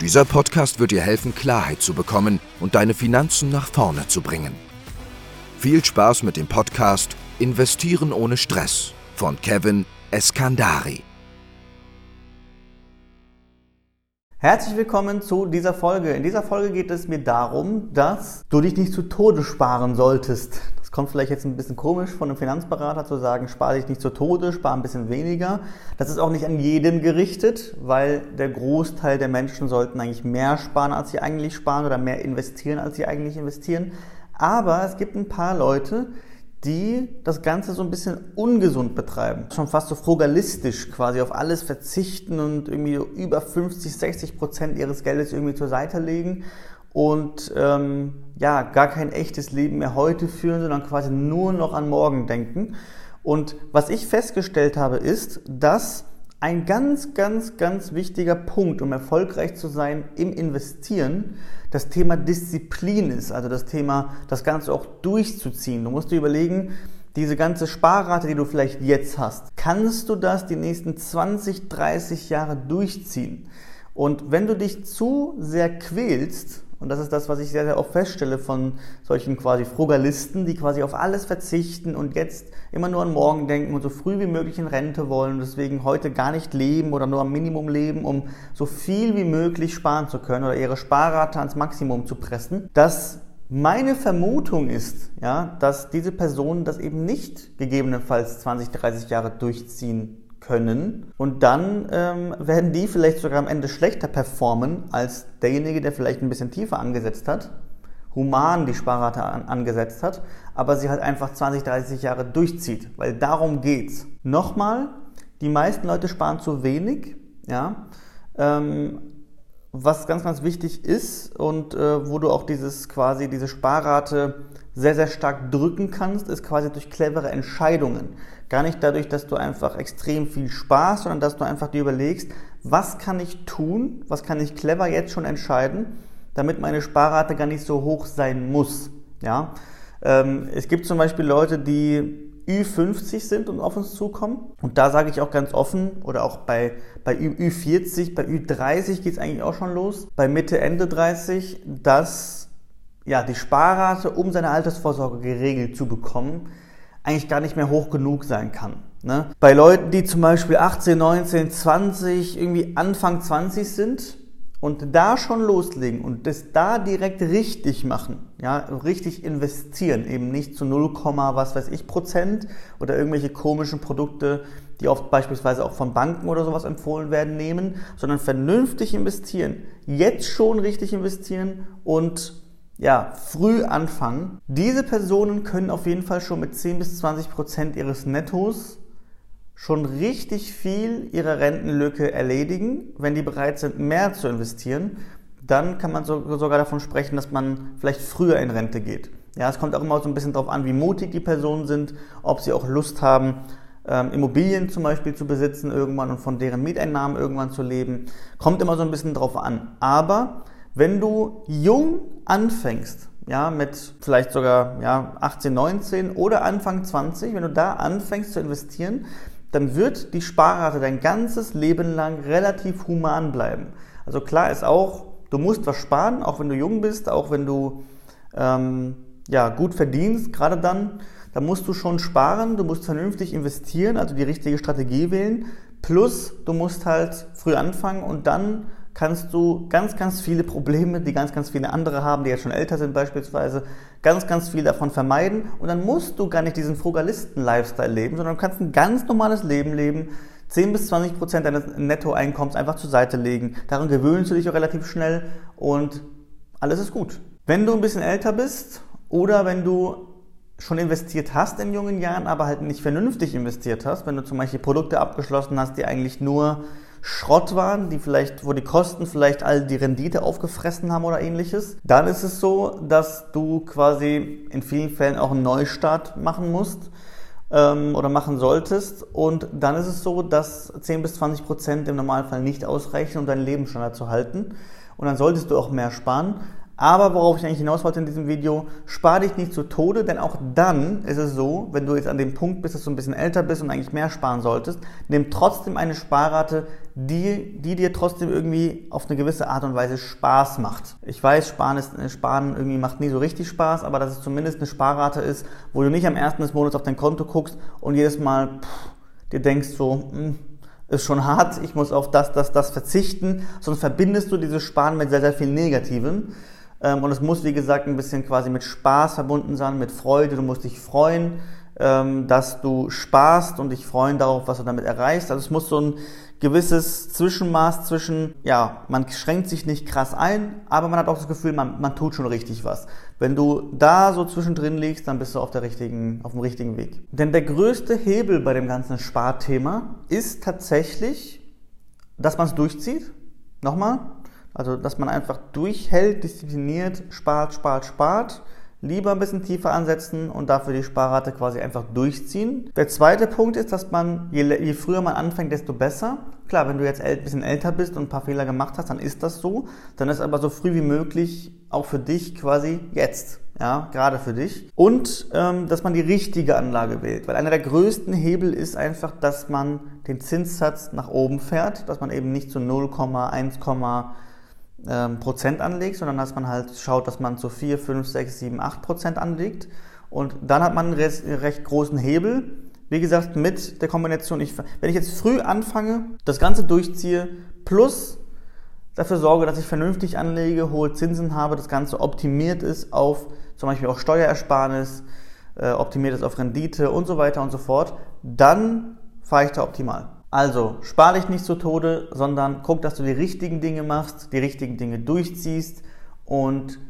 Dieser Podcast wird dir helfen, Klarheit zu bekommen und deine Finanzen nach vorne zu bringen. Viel Spaß mit dem Podcast Investieren ohne Stress von Kevin Eskandari. Herzlich willkommen zu dieser Folge. In dieser Folge geht es mir darum, dass du dich nicht zu Tode sparen solltest. Kommt vielleicht jetzt ein bisschen komisch von einem Finanzberater zu sagen, spare dich nicht zu Tode, spare ein bisschen weniger. Das ist auch nicht an jeden gerichtet, weil der Großteil der Menschen sollten eigentlich mehr sparen, als sie eigentlich sparen oder mehr investieren, als sie eigentlich investieren. Aber es gibt ein paar Leute, die das Ganze so ein bisschen ungesund betreiben. Schon fast so frugalistisch quasi auf alles verzichten und irgendwie über 50, 60 Prozent ihres Geldes irgendwie zur Seite legen und ähm, ja, gar kein echtes Leben mehr heute führen, sondern quasi nur noch an morgen denken. Und was ich festgestellt habe, ist, dass ein ganz, ganz, ganz wichtiger Punkt, um erfolgreich zu sein im Investieren, das Thema Disziplin ist. Also das Thema, das Ganze auch durchzuziehen. Du musst dir überlegen, diese ganze Sparrate, die du vielleicht jetzt hast, kannst du das die nächsten 20, 30 Jahre durchziehen? Und wenn du dich zu sehr quälst, und das ist das, was ich sehr, sehr oft feststelle von solchen quasi Frugalisten, die quasi auf alles verzichten und jetzt immer nur an morgen denken und so früh wie möglich in Rente wollen und deswegen heute gar nicht leben oder nur am Minimum leben, um so viel wie möglich sparen zu können oder ihre Sparrate ans Maximum zu pressen, dass meine Vermutung ist, ja, dass diese Personen das eben nicht gegebenenfalls 20, 30 Jahre durchziehen können. Und dann ähm, werden die vielleicht sogar am Ende schlechter performen als derjenige, der vielleicht ein bisschen tiefer angesetzt hat, human die Sparrate an, angesetzt hat, aber sie halt einfach 20, 30 Jahre durchzieht, weil darum geht's. Nochmal, die meisten Leute sparen zu wenig, ja. Ähm, was ganz, ganz wichtig ist und äh, wo du auch dieses quasi diese Sparrate sehr, sehr stark drücken kannst, ist quasi durch clevere Entscheidungen. Gar nicht dadurch, dass du einfach extrem viel sparst, sondern dass du einfach dir überlegst, was kann ich tun, was kann ich clever jetzt schon entscheiden, damit meine Sparrate gar nicht so hoch sein muss. Ja? Ähm, es gibt zum Beispiel Leute, die Ü50 sind und auf uns zukommen. Und da sage ich auch ganz offen, oder auch bei, bei Ü40, bei Ü30 geht es eigentlich auch schon los, bei Mitte, Ende 30, dass ja, die Sparrate, um seine Altersvorsorge geregelt zu bekommen, eigentlich gar nicht mehr hoch genug sein kann. Ne? Bei Leuten, die zum Beispiel 18, 19, 20, irgendwie Anfang 20 sind und da schon loslegen und das da direkt richtig machen, ja, richtig investieren, eben nicht zu 0, was weiß ich Prozent oder irgendwelche komischen Produkte, die oft beispielsweise auch von Banken oder sowas empfohlen werden, nehmen, sondern vernünftig investieren, jetzt schon richtig investieren und ja, früh anfangen. Diese Personen können auf jeden Fall schon mit 10 bis 20 Prozent ihres Nettos schon richtig viel ihrer Rentenlücke erledigen. Wenn die bereit sind, mehr zu investieren, dann kann man sogar davon sprechen, dass man vielleicht früher in Rente geht. Ja, es kommt auch immer so ein bisschen darauf an, wie mutig die Personen sind, ob sie auch Lust haben, ähm, Immobilien zum Beispiel zu besitzen irgendwann und von deren Mieteinnahmen irgendwann zu leben. Kommt immer so ein bisschen drauf an. Aber wenn du jung anfängst, ja, mit vielleicht sogar ja, 18, 19 oder Anfang 20, wenn du da anfängst zu investieren, dann wird die Sparrate dein ganzes Leben lang relativ human bleiben. Also klar ist auch, du musst was sparen, auch wenn du jung bist, auch wenn du ähm, ja, gut verdienst, gerade dann, da musst du schon sparen, du musst vernünftig investieren, also die richtige Strategie wählen, plus du musst halt früh anfangen und dann kannst du ganz, ganz viele Probleme, die ganz, ganz viele andere haben, die jetzt schon älter sind beispielsweise, ganz, ganz viel davon vermeiden. Und dann musst du gar nicht diesen Frugalisten-Lifestyle leben, sondern du kannst ein ganz normales Leben leben, 10 bis 20 Prozent deines Nettoeinkommens einfach zur Seite legen. Daran gewöhnst du dich auch relativ schnell und alles ist gut. Wenn du ein bisschen älter bist oder wenn du schon investiert hast in jungen Jahren, aber halt nicht vernünftig investiert hast, wenn du zum Beispiel Produkte abgeschlossen hast, die eigentlich nur Schrott waren, die vielleicht, wo die Kosten vielleicht all die Rendite aufgefressen haben oder ähnliches, dann ist es so, dass du quasi in vielen Fällen auch einen Neustart machen musst ähm, oder machen solltest. Und dann ist es so, dass 10 bis 20 Prozent im Normalfall nicht ausreichen, um deinen Lebensstandard zu halten. Und dann solltest du auch mehr sparen. Aber worauf ich eigentlich hinaus wollte in diesem Video, spar dich nicht zu Tode, denn auch dann ist es so, wenn du jetzt an dem Punkt bist, dass du ein bisschen älter bist und eigentlich mehr sparen solltest, nimm trotzdem eine Sparrate, die, die dir trotzdem irgendwie auf eine gewisse Art und Weise Spaß macht. Ich weiß, Sparen, ist, Sparen irgendwie macht nie so richtig Spaß, aber dass es zumindest eine Sparrate ist, wo du nicht am ersten des Monats auf dein Konto guckst und jedes Mal pff, dir denkst so, mh, hm, ist schon hart, ich muss auf das, das, das verzichten, sonst verbindest du dieses Sparen mit sehr, sehr viel Negativem. Ähm, und es muss, wie gesagt, ein bisschen quasi mit Spaß verbunden sein, mit Freude. Du musst dich freuen, ähm, dass du sparst und dich freuen darauf, was du damit erreichst. Also es muss so ein gewisses Zwischenmaß zwischen, ja, man schränkt sich nicht krass ein, aber man hat auch das Gefühl, man, man tut schon richtig was. Wenn du da so zwischendrin liegst, dann bist du auf, der richtigen, auf dem richtigen Weg. Denn der größte Hebel bei dem ganzen Sparthema ist tatsächlich, dass man es durchzieht. Nochmal, also, dass man einfach durchhält, diszipliniert, spart, spart, spart. Lieber ein bisschen tiefer ansetzen und dafür die Sparrate quasi einfach durchziehen. Der zweite Punkt ist, dass man, je, je früher man anfängt, desto besser. Klar, wenn du jetzt ein bisschen älter bist und ein paar Fehler gemacht hast, dann ist das so. Dann ist aber so früh wie möglich auch für dich quasi jetzt. Ja, gerade für dich. Und ähm, dass man die richtige Anlage wählt. Weil einer der größten Hebel ist einfach, dass man den Zinssatz nach oben fährt, dass man eben nicht zu 0,1, ähm, Prozent anlegt, sondern dass man halt schaut, dass man zu 4, 5, 6, 7, 8 Prozent anlegt. Und dann hat man einen recht, großen Hebel. Wie gesagt, mit der Kombination, ich, wenn ich jetzt früh anfange, das Ganze durchziehe, plus dafür sorge, dass ich vernünftig anlege, hohe Zinsen habe, das Ganze optimiert ist auf zum Beispiel auch Steuerersparnis, äh, optimiert ist auf Rendite und so weiter und so fort, dann fahre ich da optimal. Also, spar dich nicht zu Tode, sondern guck, dass du die richtigen Dinge machst, die richtigen Dinge durchziehst und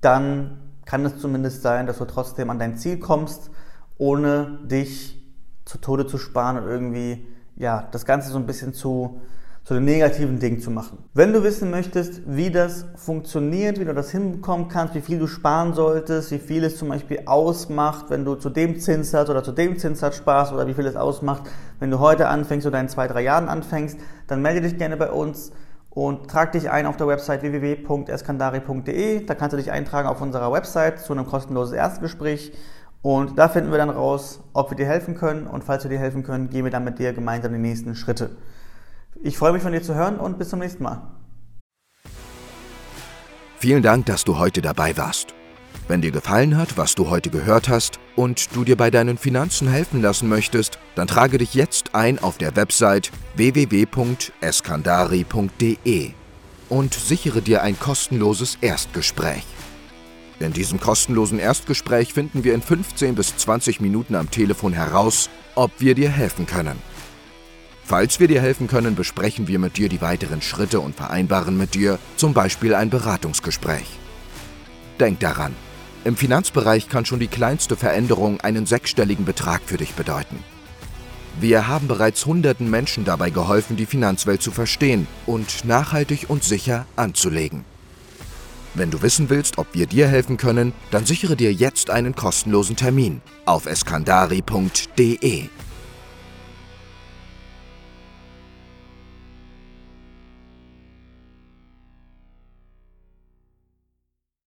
dann kann es zumindest sein, dass du trotzdem an dein Ziel kommst, ohne dich zu Tode zu sparen und irgendwie, ja, das Ganze so ein bisschen zu zu den negativen Dingen zu machen. Wenn du wissen möchtest, wie das funktioniert, wie du das hinbekommen kannst, wie viel du sparen solltest, wie viel es zum Beispiel ausmacht, wenn du zu dem Zinssatz oder zu dem Zinssatz sparst oder wie viel es ausmacht, wenn du heute anfängst oder in zwei, drei Jahren anfängst, dann melde dich gerne bei uns und trag dich ein auf der Website www.eskandari.de. Da kannst du dich eintragen auf unserer Website zu einem kostenlosen Erstgespräch. Und da finden wir dann raus, ob wir dir helfen können. Und falls wir dir helfen können, gehen wir dann mit dir gemeinsam die nächsten Schritte. Ich freue mich von dir zu hören und bis zum nächsten Mal. Vielen Dank, dass du heute dabei warst. Wenn dir gefallen hat, was du heute gehört hast und du dir bei deinen Finanzen helfen lassen möchtest, dann trage dich jetzt ein auf der Website www.eskandari.de und sichere dir ein kostenloses Erstgespräch. In diesem kostenlosen Erstgespräch finden wir in 15 bis 20 Minuten am Telefon heraus, ob wir dir helfen können. Falls wir dir helfen können, besprechen wir mit dir die weiteren Schritte und vereinbaren mit dir zum Beispiel ein Beratungsgespräch. Denk daran, im Finanzbereich kann schon die kleinste Veränderung einen sechsstelligen Betrag für dich bedeuten. Wir haben bereits hunderten Menschen dabei geholfen, die Finanzwelt zu verstehen und nachhaltig und sicher anzulegen. Wenn du wissen willst, ob wir dir helfen können, dann sichere dir jetzt einen kostenlosen Termin auf eskandari.de.